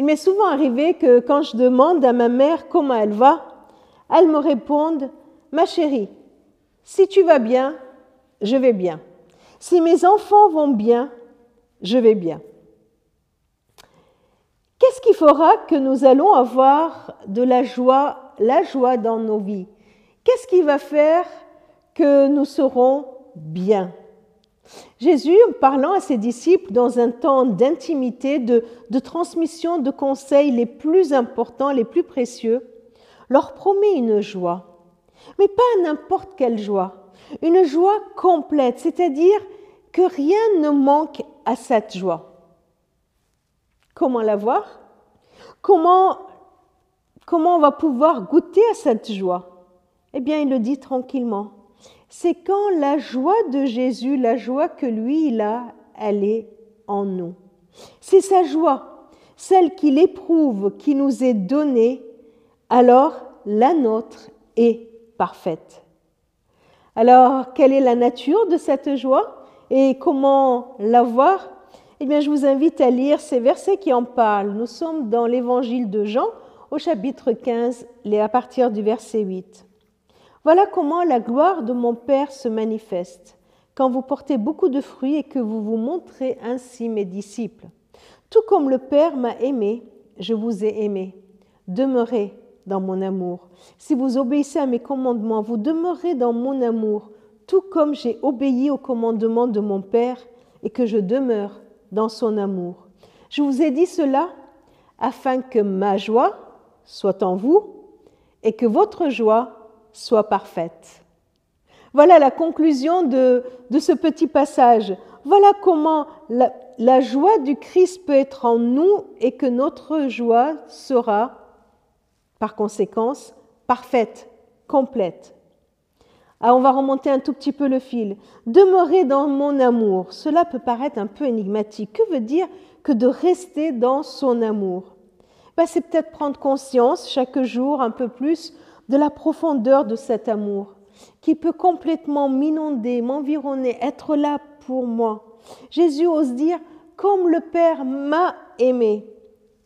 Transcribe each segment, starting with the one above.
Il m'est souvent arrivé que quand je demande à ma mère comment elle va, elle me réponde Ma chérie, si tu vas bien, je vais bien. Si mes enfants vont bien, je vais bien. Qu'est-ce qui fera que nous allons avoir de la joie, la joie dans nos vies? Qu'est-ce qui va faire que nous serons bien? Jésus, parlant à ses disciples dans un temps d'intimité, de, transmission de conseils les plus importants, les plus précieux, leur promet une joie. Mais pas n'importe quelle joie, une joie complète, c'est-à-dire que rien ne manque à cette joie. Comment l'avoir comment, comment on va pouvoir goûter à cette joie? Eh bien, il le dit tranquillement. C'est quand la joie de Jésus, la joie que lui, il a, elle est en nous. C'est sa joie, celle qu'il éprouve, qui nous est donnée, alors la nôtre est parfaite. Alors, quelle est la nature de cette joie et comment l'avoir Eh bien, je vous invite à lire ces versets qui en parlent. Nous sommes dans l'évangile de Jean au chapitre 15, à partir du verset 8. Voilà comment la gloire de mon Père se manifeste, quand vous portez beaucoup de fruits et que vous vous montrez ainsi mes disciples. Tout comme le Père m'a aimé, je vous ai aimé. Demeurez dans mon amour. Si vous obéissez à mes commandements, vous demeurez dans mon amour, tout comme j'ai obéi aux commandements de mon Père et que je demeure dans son amour. Je vous ai dit cela afin que ma joie soit en vous et que votre joie soit parfaite. Voilà la conclusion de, de ce petit passage. Voilà comment la, joie du Christ peut être en nous et que notre joie sera par conséquence, parfaite, complète. Ah, on va remonter un tout petit peu le fil. Demeurer dans mon amour, cela peut paraître un peu énigmatique. Que veut dire que de rester dans son amour? Ben, C'est peut-être prendre conscience chaque jour un peu plus de la profondeur de cet amour, qui peut complètement m'inonder, m'environner, être là pour moi. Jésus ose dire, comme le Père m'a aimé,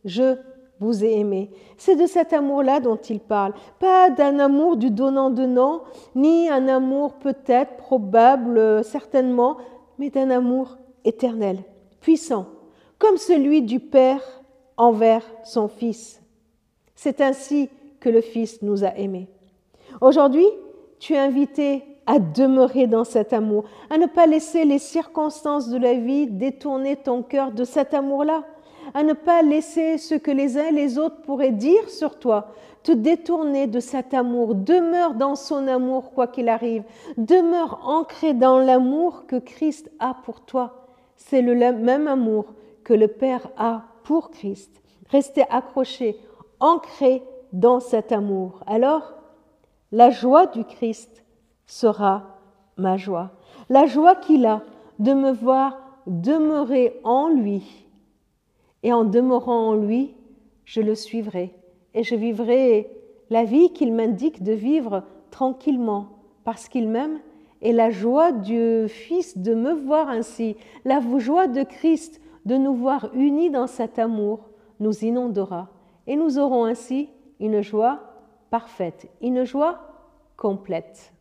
je vous ai aimé. C'est de cet amour-là dont il parle. Pas d'un amour du donnant-donnant, ni un amour peut-être, probable, certainement, mais d'un amour éternel, puissant, comme celui du Père envers son Fils. C'est ainsi que le Fils nous a aimés. Aujourd'hui, tu es invité à demeurer dans cet amour, à ne pas laisser les circonstances de la vie détourner ton cœur de cet amour-là à ne pas laisser ce que les uns et les autres pourraient dire sur toi te détourner de cet amour. Demeure dans son amour quoi qu'il arrive. Demeure ancré dans l'amour que Christ a pour toi. C'est le même amour que le Père a pour Christ. Restez accroché, ancré dans cet amour. Alors, la joie du Christ sera ma joie. La joie qu'il a de me voir demeurer en lui. Et en demeurant en lui, je le suivrai. Et je vivrai la vie qu'il m'indique de vivre tranquillement. Parce qu'il m'aime. Et la joie du Fils de me voir ainsi, la joie de Christ de nous voir unis dans cet amour nous inondera. Et nous aurons ainsi une joie parfaite, une joie complète.